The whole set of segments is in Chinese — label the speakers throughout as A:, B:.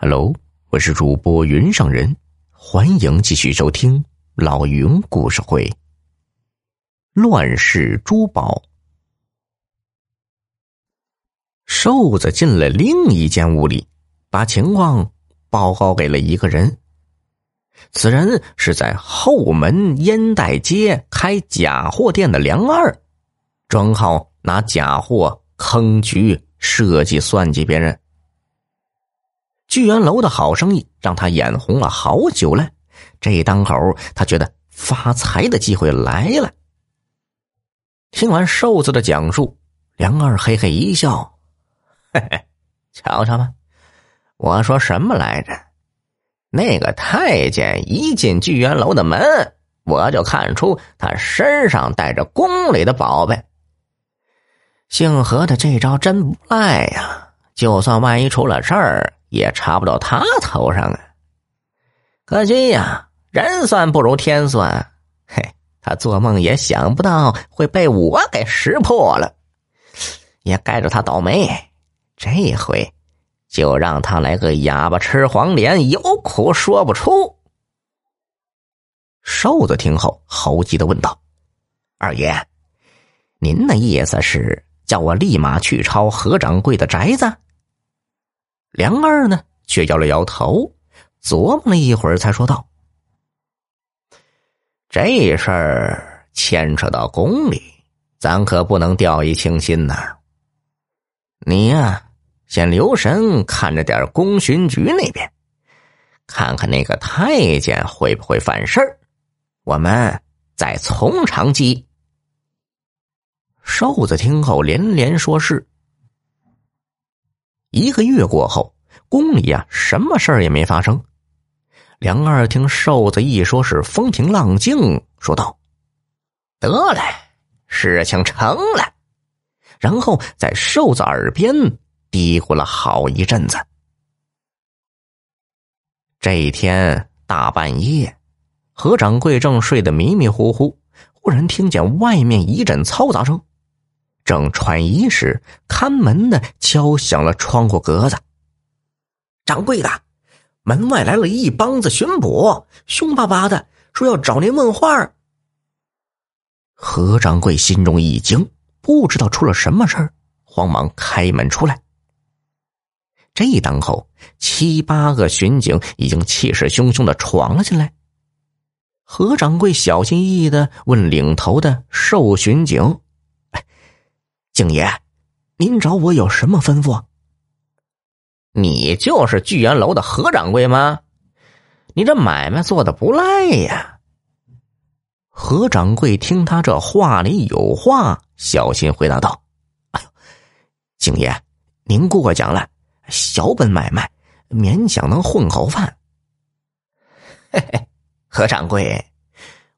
A: Hello，我是主播云上人，欢迎继续收听老云故事会。乱世珠宝，瘦子进了另一间屋里，把情况报告给了一个人。此人是在后门烟袋街开假货店的梁二，专好拿假货坑局、设计、算计别人。聚源楼的好生意让他眼红了好久了，这当口他觉得发财的机会来了。听完瘦子的讲述，梁二嘿嘿一笑：“嘿嘿，瞧瞧吧，我说什么来着？那个太监一进聚源楼的门，我就看出他身上带着宫里的宝贝。姓何的这招真不赖呀！就算万一出了事儿。”也查不到他头上啊！可惜呀，人算不如天算。嘿，他做梦也想不到会被我给识破了，也该着他倒霉。这回就让他来个哑巴吃黄连，有苦说不出。瘦子听后，猴急的问道：“二爷，您的意思是叫我立马去抄何掌柜的宅子？”梁二呢，却摇了摇头，琢磨了一会儿，才说道：“这事儿牵扯到宫里，咱可不能掉以轻心呐。你呀，先留神看着点宫巡局那边，看看那个太监会不会犯事儿，我们再从长计议。”瘦子听后连连说是。一个月过后，宫里呀什么事儿也没发生。梁二听瘦子一说，是风平浪静，说道：“得嘞，事情成了。”然后在瘦子耳边嘀咕了好一阵子。这一天大半夜，何掌柜正睡得迷迷糊糊，忽然听见外面一阵嘈杂声。正穿衣时，看门的敲响了窗户格子。掌柜的，门外来了一帮子巡捕，凶巴巴的说要找您问话。何掌柜心中一惊，不知道出了什么事儿，慌忙开门出来。这一当口，七八个巡警已经气势汹汹的闯了进来。何掌柜小心翼翼的问领头的瘦巡警。敬爷，您找我有什么吩咐？你就是聚源楼的何掌柜吗？你这买卖做的不赖呀。何掌柜听他这话里有话，小心回答道：“哎呦，敬爷，您过奖了，小本买卖，勉强能混口饭。”嘿嘿，何掌柜，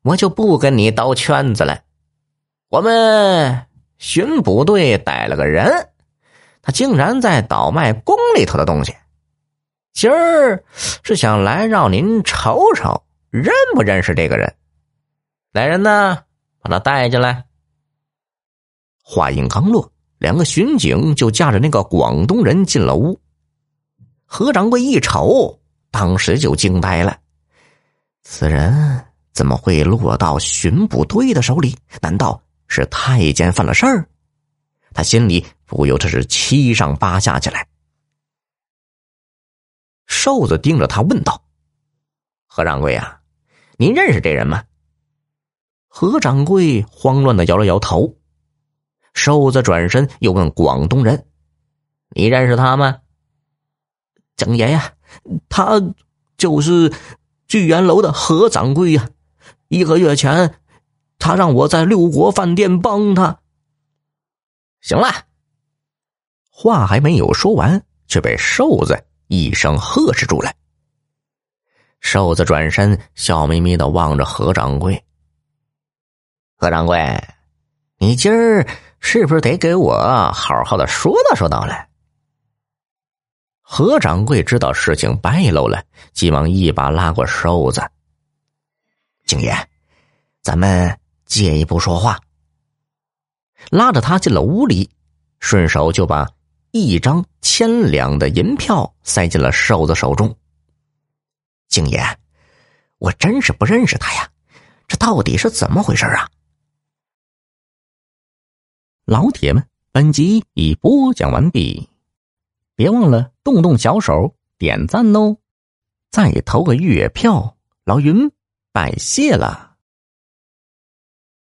A: 我就不跟你兜圈子了，我们。巡捕队逮了个人，他竟然在倒卖宫里头的东西。今儿是想来让您瞅瞅，认不认识这个人？来人呐，把他带进来。话音刚落，两个巡警就架着那个广东人进了屋。何掌柜一瞅，当时就惊呆了：此人怎么会落到巡捕队的手里？难道？是太监犯了事儿，他心里不由得是七上八下起来。瘦子盯着他问道：“何掌柜啊，您认识这人吗？”何掌柜慌乱的摇了摇头。瘦子转身又问广东人：“你认识他吗？”蒋爷呀，他就是聚源楼的何掌柜呀，一个月前。他让我在六国饭店帮他。行了，话还没有说完，却被瘦子一声呵斥住了。瘦子转身，笑眯眯的望着何掌柜：“何掌柜，你今儿是不是得给我好好的说道说道了？”何掌柜知道事情败露了，急忙一把拉过瘦子：“景爷，咱们。”借一步说话，拉着他进了屋里，顺手就把一张千两的银票塞进了瘦子手中。敬爷，我真是不认识他呀，这到底是怎么回事啊？老铁们，本集已播讲完毕，别忘了动动小手点赞哦，再投个月票，老云拜谢了。